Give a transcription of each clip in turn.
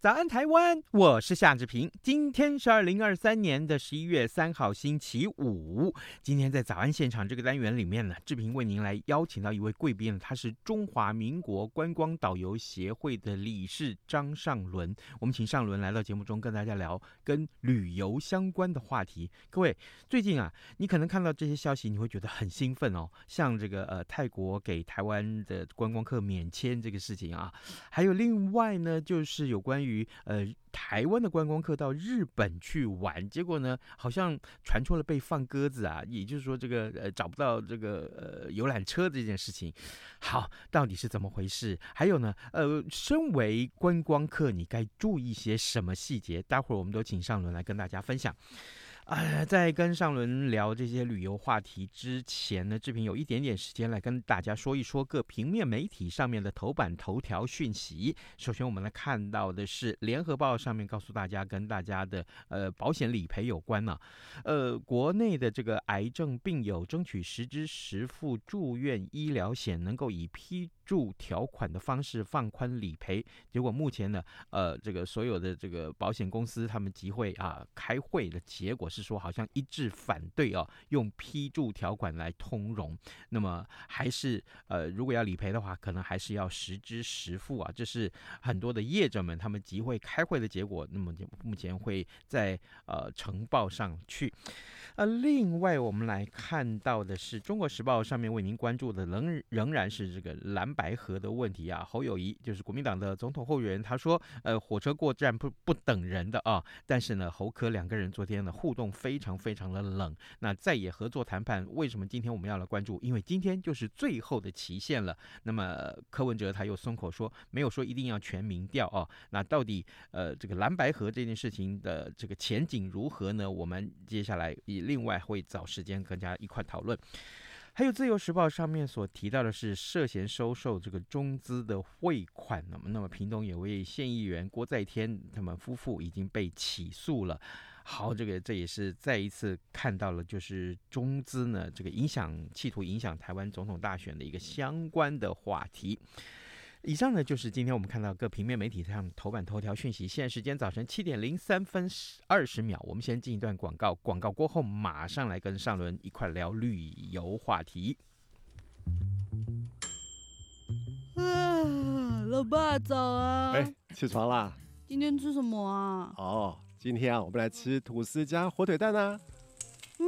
早安，台湾！我是夏志平。今天是二零二三年的十一月三号，星期五。今天在早安现场这个单元里面呢，志平为您来邀请到一位贵宾，他是中华民国观光导游协会的理事张尚伦。我们请尚伦来到节目中，跟大家聊跟旅游相关的话题。各位，最近啊，你可能看到这些消息，你会觉得很兴奋哦。像这个呃，泰国给台湾的观光客免签这个事情啊，还有另外呢，就是有关于。于呃，台湾的观光客到日本去玩，结果呢，好像传出了被放鸽子啊，也就是说，这个呃找不到这个呃游览车这件事情。好，到底是怎么回事？还有呢，呃，身为观光客，你该注意些什么细节？待会儿我们都请上轮来跟大家分享。呃，在跟上轮聊这些旅游话题之前呢，志平有一点点时间来跟大家说一说各平面媒体上面的头版头条讯息。首先，我们来看到的是《联合报》上面告诉大家，跟大家的呃保险理赔有关呢、呃，国内的这个癌症病友争取实支实付住院医疗险，能够以批注条款的方式放宽理赔。结果目前呢，呃，这个所有的这个保险公司他们集会啊开会的结果是。说好像一致反对哦，用批注条款来通融，那么还是呃，如果要理赔的话，可能还是要实支实付啊。这是很多的业者们他们集会开会的结果。那么目前会在呃呈报上去。呃，另外我们来看到的是《中国时报》上面为您关注的仍仍然是这个蓝白河的问题啊。侯友谊就是国民党的总统候选人，他说呃，火车过站不不等人的啊。但是呢，侯科两个人昨天的互动。非常非常的冷。那再也合作谈判，为什么今天我们要来关注？因为今天就是最后的期限了。那么柯文哲他又松口说，没有说一定要全民调哦。那到底呃这个蓝白河这件事情的这个前景如何呢？我们接下来也另外会找时间跟大家一块讨论。还有《自由时报》上面所提到的是涉嫌收受这个中资的汇款。那么，那么屏东有位县议员郭在天他们夫妇已经被起诉了。好，这个这也是再一次看到了，就是中资呢，这个影响，企图影响台湾总统大选的一个相关的话题。以上呢，就是今天我们看到各平面媒体上头版头条讯息。现在时间早晨七点零三分二十秒，我们先进一段广告，广告过后马上来跟上轮一块聊旅游话题。啊，老爸早啊！哎，起床啦！今天吃什么啊？哦。今天啊，我们来吃吐司加火腿蛋啊。嗯，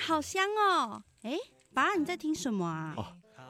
好香哦。哎，爸，你在听什么啊？哦，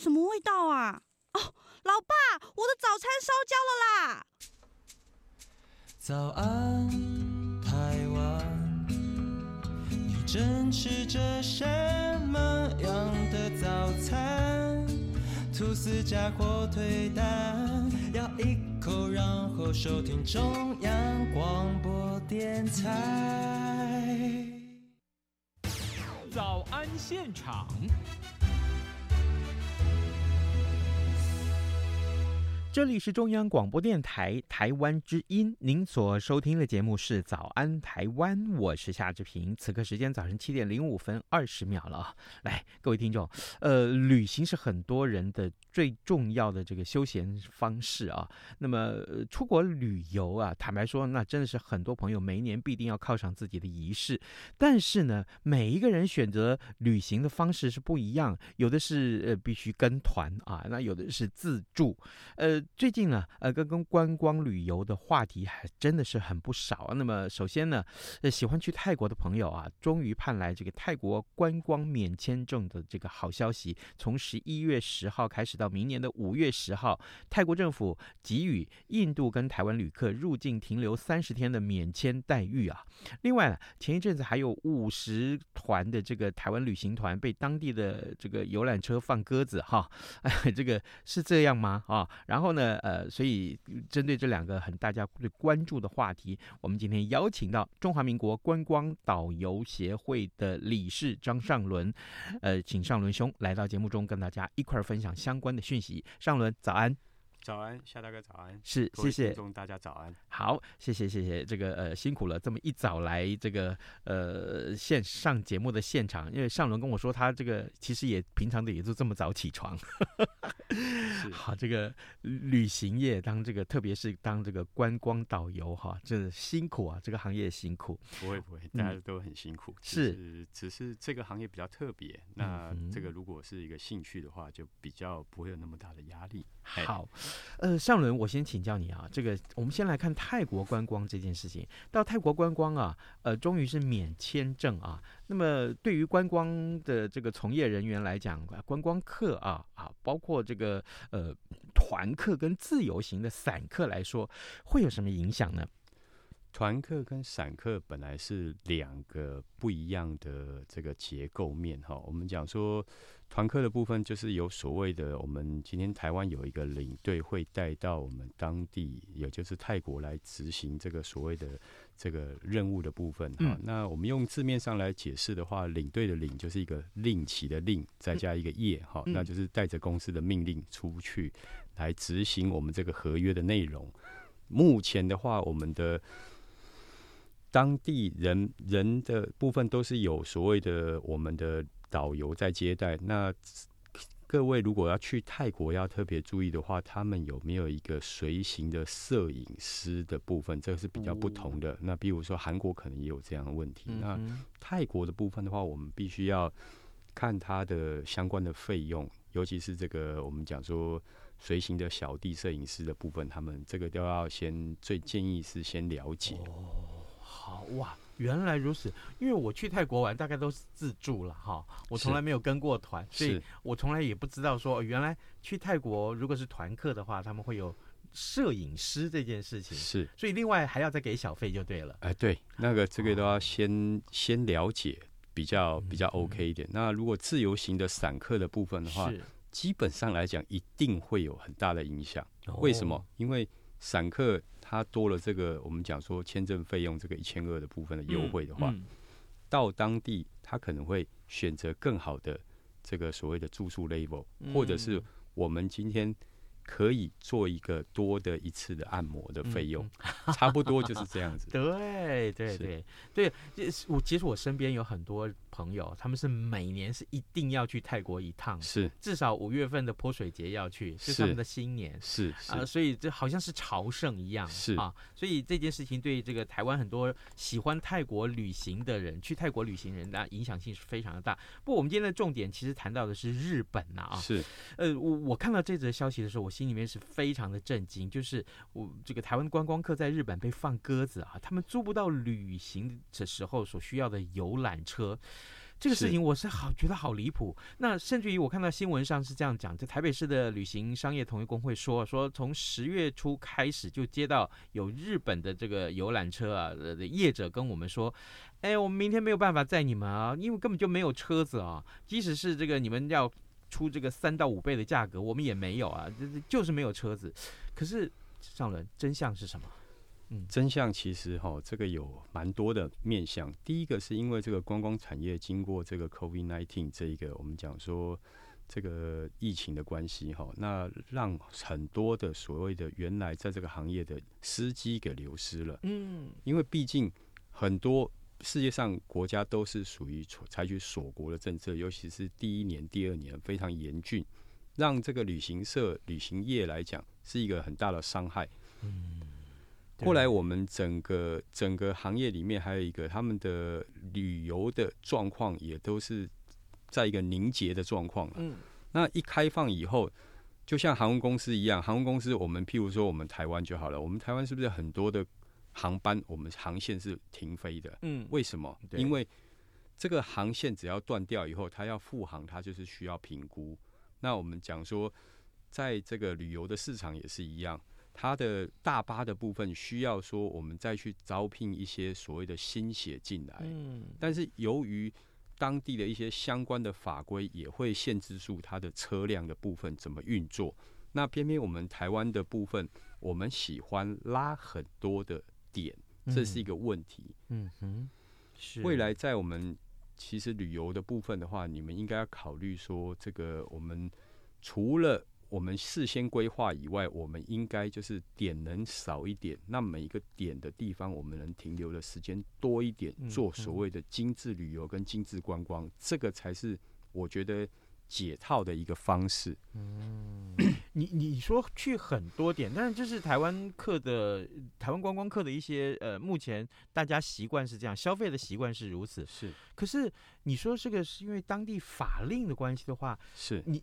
什么味道啊？哦，老爸，我的早餐烧焦了啦！早安，台湾，你正吃着什么样的早餐？吐司加火腿蛋，咬一口，然后收听中央广播电台。早安现场。这里是中央广播电台台湾之音，您所收听的节目是《早安台湾》，我是夏志平。此刻时间早晨七点零五分二十秒了啊！来，各位听众，呃，旅行是很多人的最重要的这个休闲方式啊。那么，出国旅游啊，坦白说，那真的是很多朋友每一年必定要犒赏自己的仪式。但是呢，每一个人选择旅行的方式是不一样，有的是呃必须跟团啊，那有的是自助，呃。最近呢，呃，跟跟观光旅游的话题还真的是很不少。那么，首先呢，呃，喜欢去泰国的朋友啊，终于盼来这个泰国观光免签证的这个好消息。从十一月十号开始到明年的五月十号，泰国政府给予印度跟台湾旅客入境停留三十天的免签待遇啊。另外呢，前一阵子还有五十团的这个台湾旅行团被当地的这个游览车放鸽子哈，哎，这个是这样吗？啊，然后。呢，呃，所以针对这两个很大家最关注的话题，我们今天邀请到中华民国观光导游协会的理事张尚伦，呃，请尚伦兄来到节目中跟大家一块儿分享相关的讯息。尚伦，早安。早安，夏大哥早安，是谢谢。大家早安，好，谢谢谢谢这个呃辛苦了，这么一早来这个呃线上节目的现场，因为上轮跟我说他这个其实也平常的也就这么早起床，是。好，这个旅行业当这个特别是当这个观光导游哈，这辛苦啊，这个行业辛苦，不会不会，大家都很辛苦，嗯、是只，只是这个行业比较特别，那这个如果是一个兴趣的话，就比较不会有那么大的压力，好。呃，上轮，我先请教你啊，这个我们先来看泰国观光这件事情。到泰国观光啊，呃，终于是免签证啊。那么对于观光的这个从业人员来讲，观光客啊啊，包括这个呃团客跟自由行的散客来说，会有什么影响呢？团客跟散客本来是两个不一样的这个结构面哈。我们讲说。团客的部分就是有所谓的，我们今天台湾有一个领队会带到我们当地，也就是泰国来执行这个所谓的这个任务的部分。哈、嗯，那我们用字面上来解释的话，领队的领就是一个令旗的令，再加一个业，哈、嗯，那就是带着公司的命令出去来执行我们这个合约的内容。目前的话，我们的当地人人的部分都是有所谓的我们的。导游在接待，那各位如果要去泰国，要特别注意的话，他们有没有一个随行的摄影师的部分？这个是比较不同的。那比如说韩国可能也有这样的问题。那泰国的部分的话，我们必须要看它的相关的费用，尤其是这个我们讲说随行的小弟摄影师的部分，他们这个都要先最建议是先了解。哦，好哇。原来如此，因为我去泰国玩大概都是自助了哈，我从来没有跟过团，所以我从来也不知道说原来去泰国如果是团客的话，他们会有摄影师这件事情，是，所以另外还要再给小费就对了。哎，对，那个这个都要先、哦、先了解，比较比较 OK 一点。嗯、那如果自由行的散客的部分的话，基本上来讲一定会有很大的影响。为什么？哦、因为散客。他多了这个，我们讲说签证费用这个一千二的部分的优惠的话，嗯嗯、到当地他可能会选择更好的这个所谓的住宿 level，、嗯、或者是我们今天。可以做一个多的一次的按摩的费用，嗯，差不多就是这样子。对 对对。对，我其实我身边有很多朋友，他们是每年是一定要去泰国一趟，是。至少五月份的泼水节要去，是他们的新年，是啊，呃，所以这好像是朝圣一样，是。啊，所以这件事情对这个台湾很多喜欢泰国旅行的人，去泰国旅行人的影响性是非常的大。不过我们今天的重点其实谈到的是日本呐啊，是。呃，我我看到这则消息的时候，我。心里面是非常的震惊，就是我这个台湾观光客在日本被放鸽子啊，他们租不到旅行的时候所需要的游览车，这个事情我是好觉得好离谱。那甚至于我看到新闻上是这样讲，在台北市的旅行商业同业工会说，说从十月初开始就接到有日本的这个游览车啊的业者跟我们说，哎，我们明天没有办法载你们啊，因为根本就没有车子啊，即使是这个你们要。出这个三到五倍的价格，我们也没有啊，这就是没有车子。可是上伦，真相是什么？嗯，真相其实哈，这个有蛮多的面向。第一个是因为这个观光产业经过这个 COVID nineteen 这一个，我们讲说这个疫情的关系哈，那让很多的所谓的原来在这个行业的司机给流失了。嗯，因为毕竟很多世界上国家都是属于采取锁国的政策，尤其是第一年、第二年非常严峻，让这个旅行社、旅行业来讲是一个很大的伤害。嗯，后来我们整个整个行业里面还有一个他们的旅游的状况也都是。在一个凝结的状况，嗯，那一开放以后，就像航空公司一样，航空公司我们譬如说我们台湾就好了，我们台湾是不是很多的航班，我们航线是停飞的？嗯，为什么？因为这个航线只要断掉以后，它要复航，它就是需要评估。那我们讲说，在这个旅游的市场也是一样，它的大巴的部分需要说我们再去招聘一些所谓的新血进来，嗯，但是由于当地的一些相关的法规也会限制住它的车辆的部分怎么运作。那偏偏我们台湾的部分，我们喜欢拉很多的点，这是一个问题。嗯哼，是。未来在我们其实旅游的部分的话，你们应该要考虑说，这个我们除了我们事先规划以外，我们应该就是点能少一点，那每一个点的地方，我们能停留的时间多一点，做所谓的精致旅游跟精致观光，这个才是我觉得解套的一个方式。嗯，你你说去很多点，但是这是台湾客的台湾观光客的一些呃，目前大家习惯是这样消费的习惯是如此，是。可是你说这个是因为当地法令的关系的话，是你。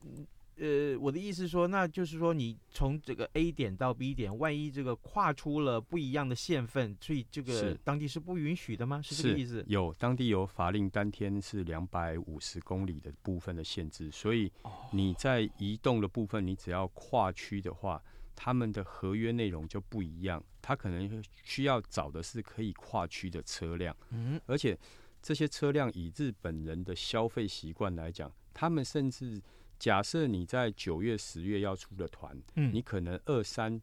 呃，我的意思是说，那就是说，你从这个 A 点到 B 点，万一这个跨出了不一样的县份，所以这个当地是不允许的吗？是，是这个意思？有当地有法令，当天是两百五十公里的部分的限制，所以你在移动的部分，你只要跨区的话，他们的合约内容就不一样，他可能需要找的是可以跨区的车辆，嗯，而且这些车辆以日本人的消费习惯来讲，他们甚至。假设你在九月、十月要出的团，嗯，你可能二三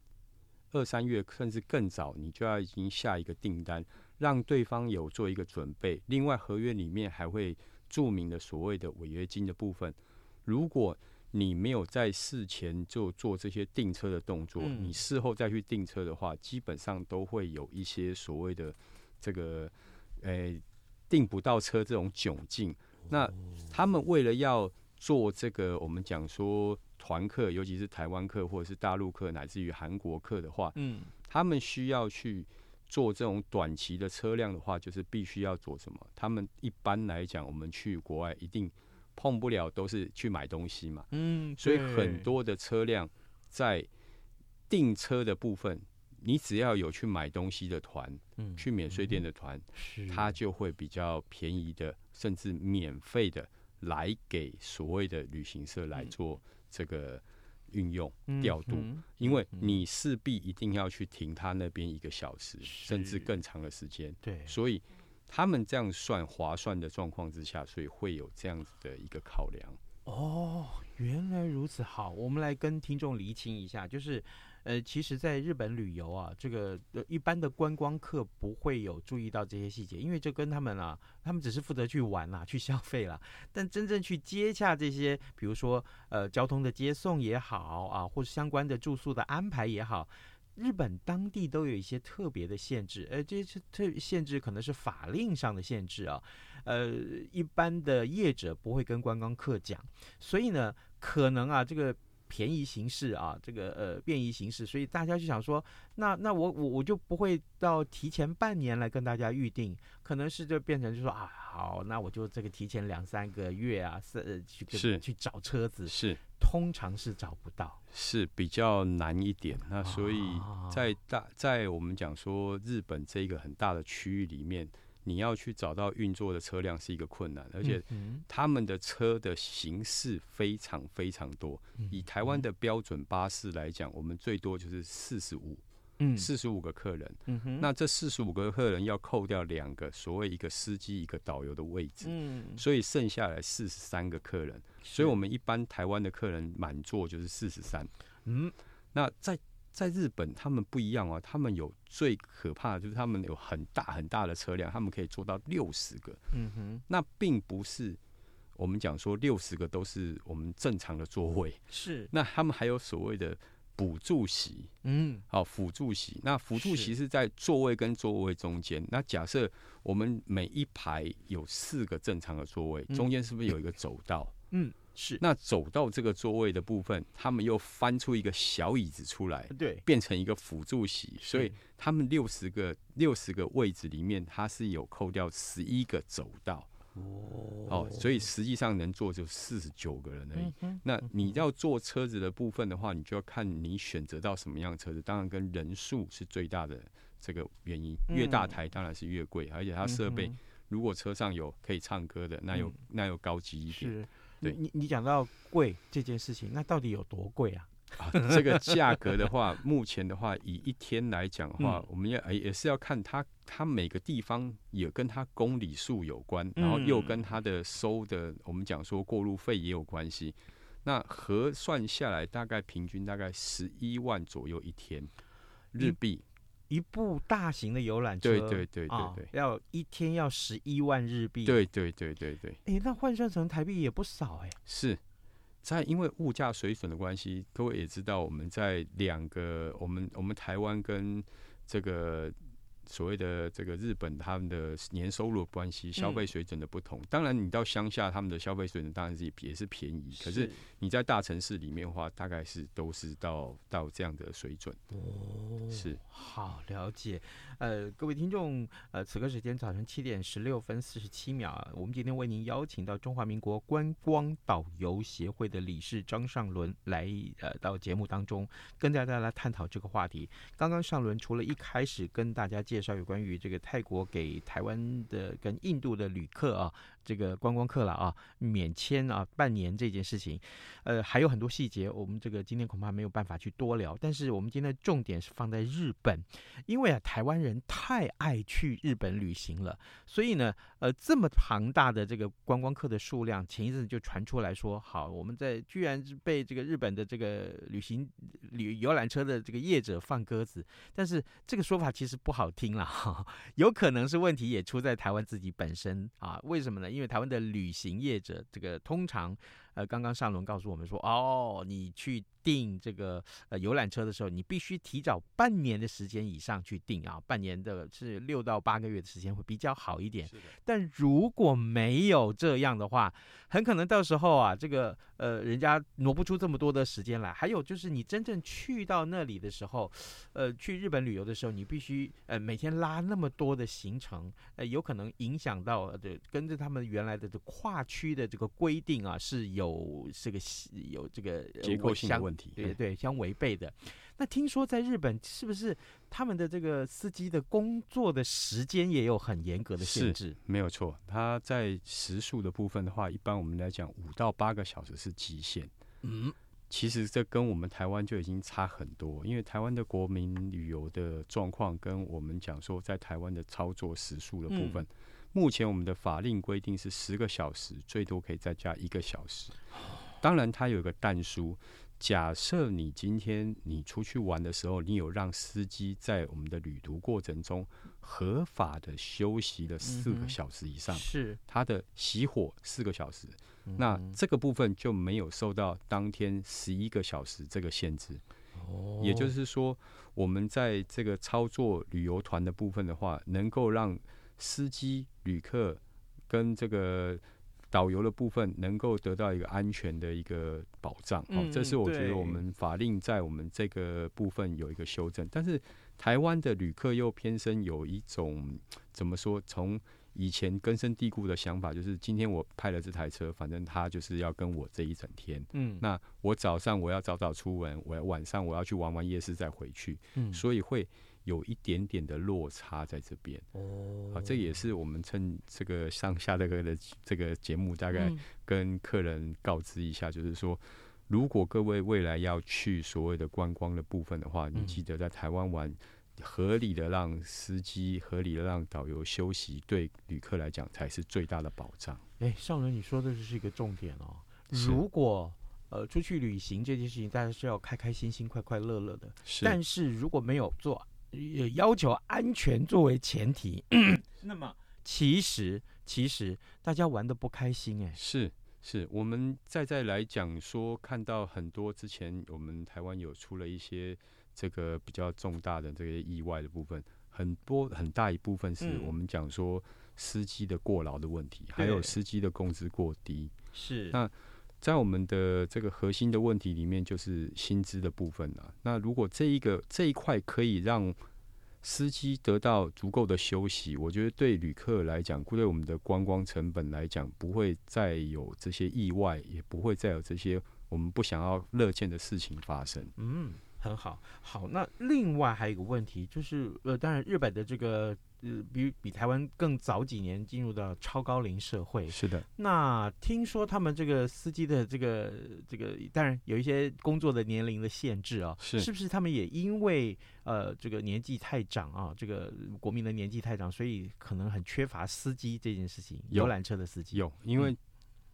二三月甚至更早，你就要已经下一个订单，让对方有做一个准备。另外，合约里面还会注明的所谓的违约金的部分。如果你没有在事前就做这些订车的动作，嗯，你事后再去订车的话，基本上都会有一些所谓的这个，诶、欸，订不到车这种窘境。那他们为了要做这个，我们讲说团客，尤其是台湾客或者是大陆客，乃至于韩国客的话，嗯，他们需要去做这种短期的车辆的话，就是必须要做什么？他们一般来讲，我们去国外一定碰不了，都是去买东西嘛，嗯，所以很多的车辆在订车的部分，你只要有去买东西的团，嗯，去免税店的团，是，它就会比较便宜的，甚至免费的。来给所谓的旅行社来做这个运用调度，因为你势必一定要去停他那边一个小时，甚至更长的时间。对，所以他们这样算划算的状况之下，所以会有这样子的一个考量。哦，原来如此。好，我们来跟听众厘清一下，就是。呃，其实，在日本旅游啊，这个呃一般的观光客不会有注意到这些细节，因为这跟他们啊，他们只是负责去玩啦、去消费啦。但真正去接洽这些，比如说呃，交通的接送也好啊，或者相关的住宿的安排也好，日本当地都有一些特别的限制，呃，这些特限制可能是法令上的限制啊，呃，一般的业者不会跟观光客讲，所以呢，可能啊，这个。便宜形式啊，这个呃便宜形式，所以大家就想说，那那我我我就不会到提前半年来跟大家预定，可能是就变成就说啊好，那我就这个提前两三个月啊，是去是去找车子，是通常是找不到，是比较难一点。那所以在大在我们讲说日本这一个很大的区域里面。你要去找到运作的车辆是一个困难，而且他们的车的形式非常非常多。以台湾的标准巴士来讲，我们最多就是四十五，四十五个客人。那这四十五个客人要扣掉两个所谓一个司机一个导游的位置，所以剩下来四十三个客人。所以我们一般台湾的客人满座就是四十三。嗯，那在。在日本，他们不一样啊，他们有最可怕的就是他们有很大很大的车辆，他们可以做到六十个。嗯哼，那并不是我们讲说六十个都是我们正常的座位，是。那他们还有所谓的补助席，嗯，好，辅助席。那辅助席是在座位跟座位中间。那假设我们每一排有四个正常的座位，中间是不是有一个走道？嗯，是。那走到这个座位的部分，他们又翻出一个小椅子出来，对，变成一个辅助席。所以他们六十个六十个位置里面，它是有扣掉十一个走道。哦，哦，所以实际上能坐就四十九个人而已。嗯。那你要坐车子的部分的话，你就要看你选择到什么样的车子。当然，跟人数是最大的这个原因。越大台当然是越贵，而且它设备，如果车上有可以唱歌的，那又那又高级一点。是。对。你你讲到贵这件事情，那到底有多贵啊？啊，这个价格的话，目前的话，以一天来讲的话，嗯、我们要也是要看它，它每个地方也跟它公里数有关，然后又跟它的收的，我们讲说过路费也有关系。那核算下来，大概平均大概十一万左右一天日币。一部大型的游览车，对对对对对，哦、要一天要十一万日币。对对对对对，哎，那换算成台币也不少哎。是。在因为物价水准的关系，各位也知道，我们在两个我们我们台湾跟这个。所谓的这个日本，他们的年收入的关系、消费水准的不同。当然，你到乡下，他们的消费水准当然是也是便宜。可是你在大城市里面的话，大概是都是到到这样的水准。哦，是好了解。呃，各位听众，呃，此刻时间早晨七点十六分四十七秒，我们今天为您邀请到中华民国观光导游协会的理事张尚伦来呃到节目当中，跟大家来探讨这个话题。刚刚尚伦除了一开始跟大家介介绍有关于这个泰国给台湾的跟印度的旅客啊，这个观光客了啊，免签啊，半年这件事情，呃，还有很多细节，我们这个今天恐怕没有办法去多聊。但是我们今天重点是放在日本，因为啊，台湾人太爱去日本旅行了，所以呢，呃，这么庞大的这个观光客的数量，前一阵子就传出来说，好，我们在居然是被这个日本的这个旅行旅游览车的这个业者放鸽子，但是这个说法其实不好听。听了哈，有可能是问题也出在台湾自己本身啊？为什么呢？因为台湾的旅行业者，这个通常，呃，刚刚上轮告诉我们说，哦，你去。订这个呃游览车的时候，你必须提早半年的时间以上去订啊，半年的是六到八个月的时间会比较好一点。但如果没有这样的话，很可能到时候啊，这个呃人家挪不出这么多的时间来。还有就是你真正去到那里的时候，呃，去日本旅游的时候，你必须呃每天拉那么多的行程，呃，有可能影响到呃跟着他们原来的这跨区的这个规定啊是有这个有这个结构性的问题。对对，相违背的。那听说在日本，是不是他们的这个司机的工作的时间也有很严格的限制？没有错，他在时速的部分的话，一般我们来讲五到八个小时是极限。嗯，其实这跟我们台湾就已经差很多，因为台湾的国民旅游的状况跟我们讲说在台湾的操作时速的部分，嗯，目前我们的法令规定是十个小时，最多可以再加一个小时。当然，它有一个但书。假设你今天你出去玩的时候，你有让司机在我们的旅途过程中合法的休息了四个小时以上，是他的熄火四个小时，那这个部分就没有受到当天十一个小时这个限制。也就是说，我们在这个操作旅游团的部分的话，能够让司机、旅客跟这个。导游的部分能够得到一个安全的一个保障，哦、嗯，这是我觉得我们法令在我们这个部分有一个修正。但是台湾的旅客又偏生有一种怎么说？从以前根深蒂固的想法，就是今天我派了这台车，反正他就是要跟我这一整天。嗯，那我早上我要早早出门，我晚上我要去玩玩夜市再回去。嗯，所以会。有一点点的落差在这边哦，啊，这也是我们趁这个上下这个的这个节目，大概跟客人告知一下，就是说，如果各位未来要去所谓的观光的部分的话，你记得在台湾玩，合理的让司机、合理的让导游休息，对旅客来讲才是最大的保障。哎，上伦，你说的这是一个重点哦。如果呃出去旅行这件事情，大家是要开开心心、快快乐乐的，是。但是如果没有做。要求安全作为前提，那么 其实其实大家玩的不开心哎，是是。我们再再来讲说，看到很多之前我们台湾有出了一些这个比较重大的这些意外的部分，很多很大一部分是我们讲说司机的过劳的问题，还有司机的工资过低。是。那在我们的这个核心的问题里面，就是薪资的部分啊。那如果这一个这一块可以让司机得到足够的休息，我觉得对旅客来讲，对我们的观光成本来讲，不会再有这些意外，也不会再有这些我们不想要乐见的事情发生。嗯，很好。好，那另外还有一个问题，就是呃，当然日本的这个。呃，比比台湾更早几年进入到超高龄社会。是的。那听说他们这个司机的这个这个，当然有一些工作的年龄的限制啊。是。是不是他们也因为呃这个年纪太长啊，这个国民的年纪太长，所以可能很缺乏司机这件事情？游览车的司机。有，因为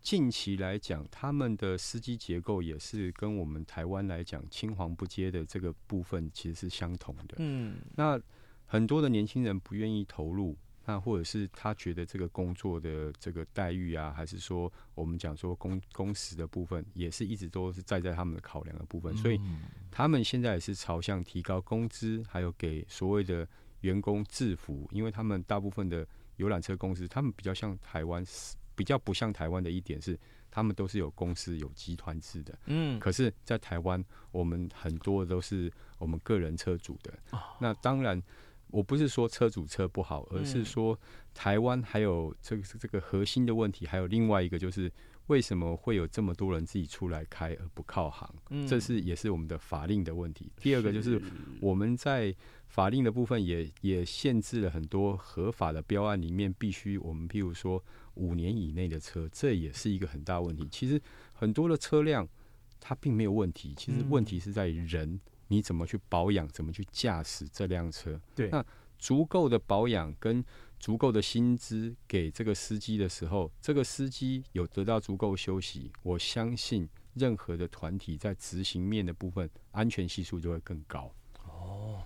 近期来讲，他们的司机结构也是跟我们台湾来讲青黄不接的这个部分其实是相同的。嗯。那。很多的年轻人不愿意投入，那或者是他觉得这个工作的这个待遇啊，还是说我们讲说工工时的部分，也是一直都是在在他们的考量的部分，所以他们现在也是朝向提高工资，还有给所谓的员工制服，因为他们大部分的游览车公司，他们比较像台湾，比较不像台湾的一点是，他们都是有公司有集团制的，嗯，可是，在台湾我们很多都是我们个人车主的，那当然。我不是说车主车不好，而是说台湾还有这个这个核心的问题，还有另外一个就是为什么会有这么多人自己出来开而不靠行？这是也是我们的法令的问题。第二个就是我们在法令的部分也也限制了很多合法的标案里面必须我们譬如说五年以内的车，这也是一个很大问题。其实很多的车辆它并没有问题，其实问题是在于人。你怎么去保养？怎么去驾驶这辆车？对，那足够的保养跟足够的薪资给这个司机的时候，这个司机有得到足够休息，我相信任何的团体在执行面的部分，安全系数就会更高。哦，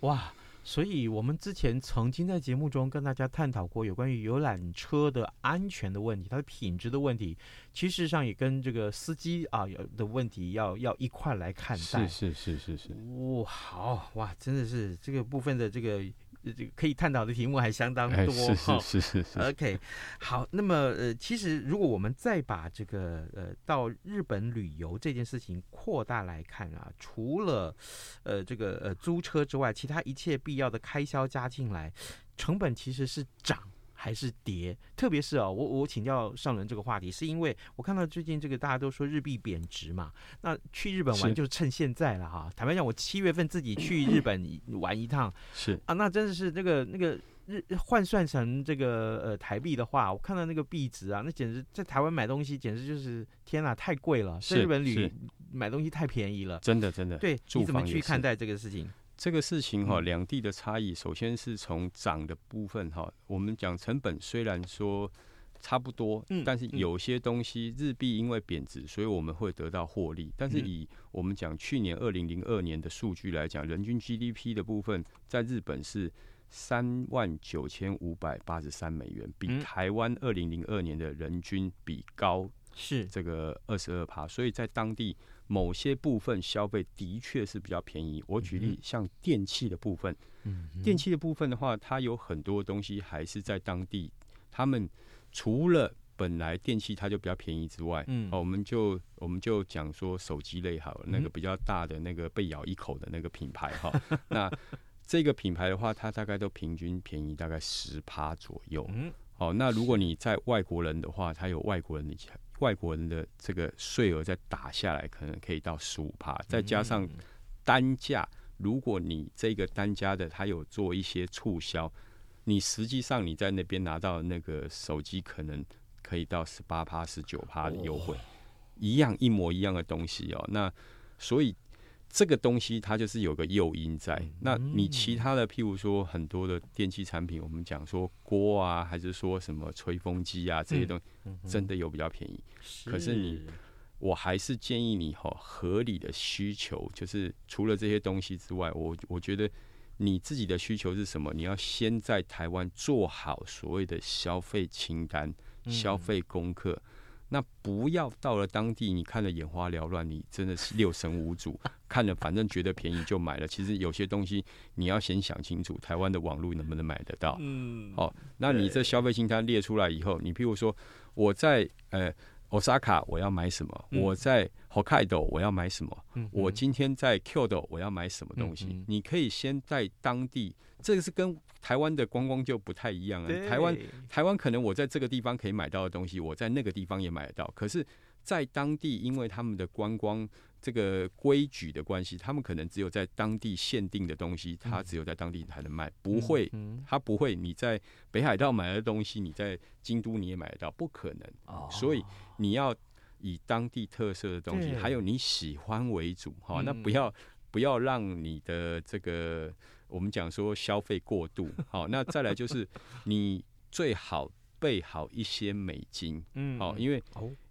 哇！所以，我们之前曾经在节目中跟大家探讨过有关于游览车的安全的问题，它的品质的问题，其实上也跟这个司机啊有的问题要要一块来看待。是是是是是。哇，好哇，真的是这个部分的这个。这个可以探讨的题目还相当多哈，是是是是。OK，好，那么呃，其实如果我们再把这个呃到日本旅游这件事情扩大来看啊，除了呃这个呃租车之外，其他一切必要的开销加进来，成本其实是涨。还是跌，特别是哦，我我请教上轮这个话题，是因为我看到最近这个大家都说日币贬值嘛，那去日本玩就趁现在了哈。坦白讲，我七月份自己去日本玩一趟，是啊，那真的是那个那个日换算成这个呃台币的话，我看到那个币值啊，那简直在台湾买东西简直就是天哪，太贵了，在日本旅买东西太便宜了，真的真的。对，你怎么去看待这个事情？这个事情哈，两地的差异，首先是从涨的部分哈，我们讲成本虽然说差不多，但是有些东西日币因为贬值，所以我们会得到获利。但是以我们讲去年二零零二年的数据来讲，人均 GDP 的部分在日本是三万九千五百八十三美元，比台湾二零零二年的人均比高是。这个二十二趴，所以在当地。某些部分消费的确是比较便宜。我举例，像电器的部分，嗯，电器的部分的话，它有很多东西还是在当地。他们除了本来电器它就比较便宜之外，嗯，我们就我们就讲说手机类好了，那个比较大的那个被咬一口的那个品牌哈，那这个品牌的话，它大概都平均便宜大概十趴左右。嗯，好，那如果你在外国人的话，它有外国人的。外国人的这个税额再打下来，可能可以到十五趴，再加上单价，如果你这个单价的他有做一些促销，你实际上你在那边拿到那个手机，可能可以到十八趴、十九趴的优惠，一样一模一样的东西哦。那所以。这个东西它就是有个诱因在，那你其他的，譬如说很多的电器产品，我们讲说锅啊，还是说什么吹风机啊这些东西，真的有比较便宜。可是你，我还是建议你哈，合理的需求就是除了这些东西之外，我我觉得你自己的需求是什么？你要先在台湾做好所谓的消费清单、消费功课。那不要到了当地，你看的眼花缭乱，你真的是六神无主，看了反正觉得便宜就买了。其实有些东西你要先想清楚，台湾的网络能不能买得到？嗯，好，那你这消费清单列出来以后，你譬如说我在呃 Osaka 我要买什么？我在 Hokkaido 我要买什么？我今天在 Kyoto 我要买什么东西？你可以先在当地。这个是跟台湾的观光就不太一样啊。台湾台湾可能我在这个地方可以买到的东西，我在那个地方也买得到。可是，在当地，因为他们的观光这个规矩的关系，他们可能只有在当地限定的东西，他只有在当地才能卖，不会，他不会你在北海道买的东西，你在京都你也买得到，不可能。所以你要以当地特色的东西，还有你喜欢为主，哈，那不要不要让你的这个。我们讲说消费过度，好，那再来就是你最好备好一些美金，嗯，好，因为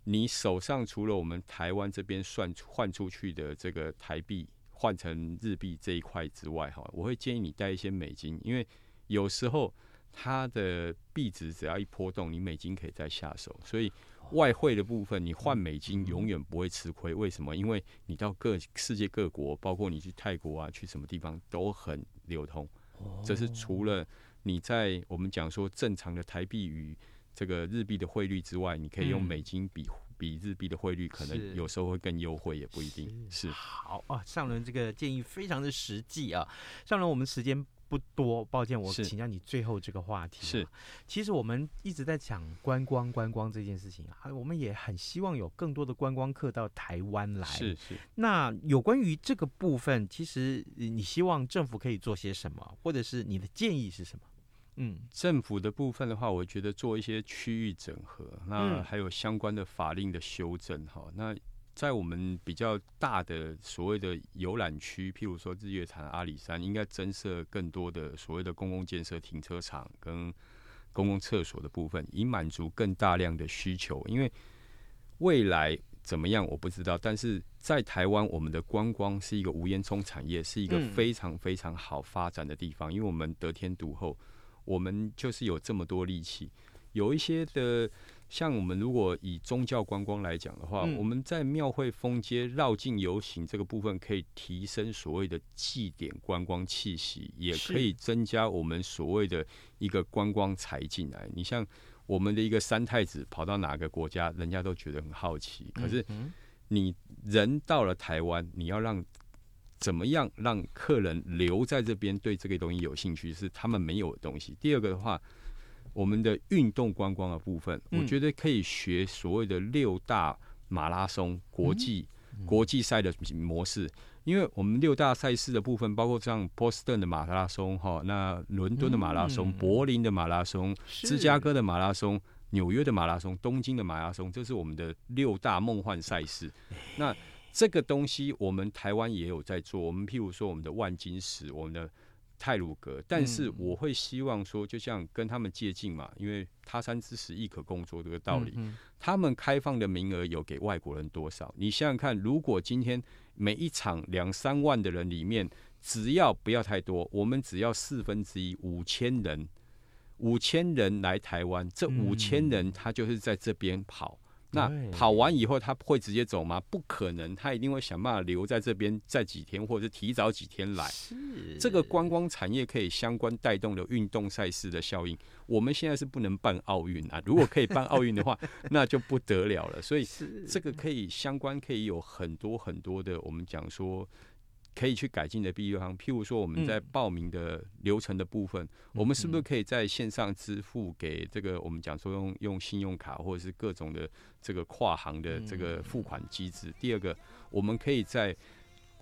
你手上除了我们台湾这边算换出去的这个台币换成日币这一块之外，哈，我会建议你带一些美金，因为有时候它的币值只要一波动，你美金可以再下手，所以。外汇的部分，你换美金永远不会吃亏。为什么？因为你到各世界各国，包括你去泰国啊，去什么地方都很流通。这是除了你在我们讲说正常的台币与这个日币的汇率之外，你可以用美金比比日币的汇率，可能有时候会更优惠，也不一定是。好啊，上轮这个建议非常的实际啊。上轮我们时间。不多，抱歉，我请教你最后这个话题。是，其实我们一直在讲观光，观光这件事情啊，我们也很希望有更多的观光客到台湾来。是是。那有关于这个部分，其实你希望政府可以做些什么，或者是你的建议是什么？嗯，政府的部分的话，我觉得做一些区域整合，那还有相关的法令的修正哈，那。在我们比较大的所谓的游览区，譬如说日月潭、阿里山，应该增设更多的所谓的公共建设、停车场跟公共厕所的部分，以满足更大量的需求。因为未来怎么样我不知道，但是在台湾，我们的观光是一个无烟囱产业，是一个非常非常好发展的地方。因为我们得天独厚，我们就是有这么多力气，有一些的。像我们如果以宗教观光来讲的话，嗯、我们在庙会封街绕境游行这个部分，可以提升所谓的祭典观光气息，也可以增加我们所谓的一个观光财进来。你像我们的一个三太子跑到哪个国家，人家都觉得很好奇。可是你人到了台湾，你要让怎么样让客人留在这边，对这个东西有兴趣，是他们没有的东西。第二个的话。我们的运动观光的部分，我觉得可以学所谓的六大马拉松国际国际赛的模式，因为我们六大赛事的部分，包括像波士顿的马拉松哈，那伦敦的马拉松、柏林的马拉松、芝加哥的马拉松、纽约的马拉松、东京的马拉松，这是我们的六大梦幻赛事。那这个东西，我们台湾也有在做。我们譬如说，我们的万金石，我们的。太鲁格，但是我会希望说，就像跟他们接近嘛，因为他山之石亦可共作这个道理。他们开放的名额有给外国人多少？你想想看，如果今天每一场两三万的人里面，只要不要太多，我们只要四分之一五千人，五千人来台湾，这五千人他就是在这边跑。那跑完以后他会直接走吗？不可能，他一定会想办法留在这边在几天，或者是提早几天来。这个观光产业可以相关带动的运动赛事的效应。我们现在是不能办奥运啊，如果可以办奥运的话，那就不得了了。所以这个可以相关，可以有很多很多的，我们讲说。可以去改进的地方，譬如说我们在报名的流程的部分，嗯、我们是不是可以在线上支付给这个我们讲说用用信用卡或者是各种的这个跨行的这个付款机制？第二个，我们可以在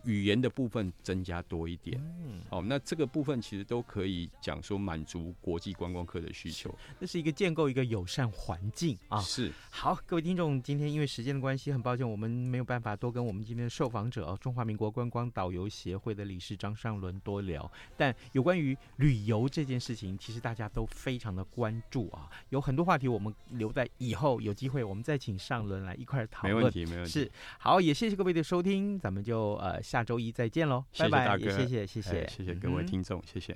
语言的部分增加多一点，嗯，好，那这个部分其实都可以讲说满足国际观光客的需求，那是一个建构一个友善环境啊。是，好，各位听众，今天因为时间的关系，很抱歉我们没有办法多跟我们今天的受访者中华民国观光导游协会的理事张尚伦多聊。但有关于旅游这件事情，其实大家都非常的关注啊，有很多话题我们留在以后有机会我们再请尚伦来一块讨论。没问题，没问题。是，好，也谢谢各位的收听，咱们就呃。下周一再见喽，拜拜，谢谢谢谢，谢谢各位听众，谢谢。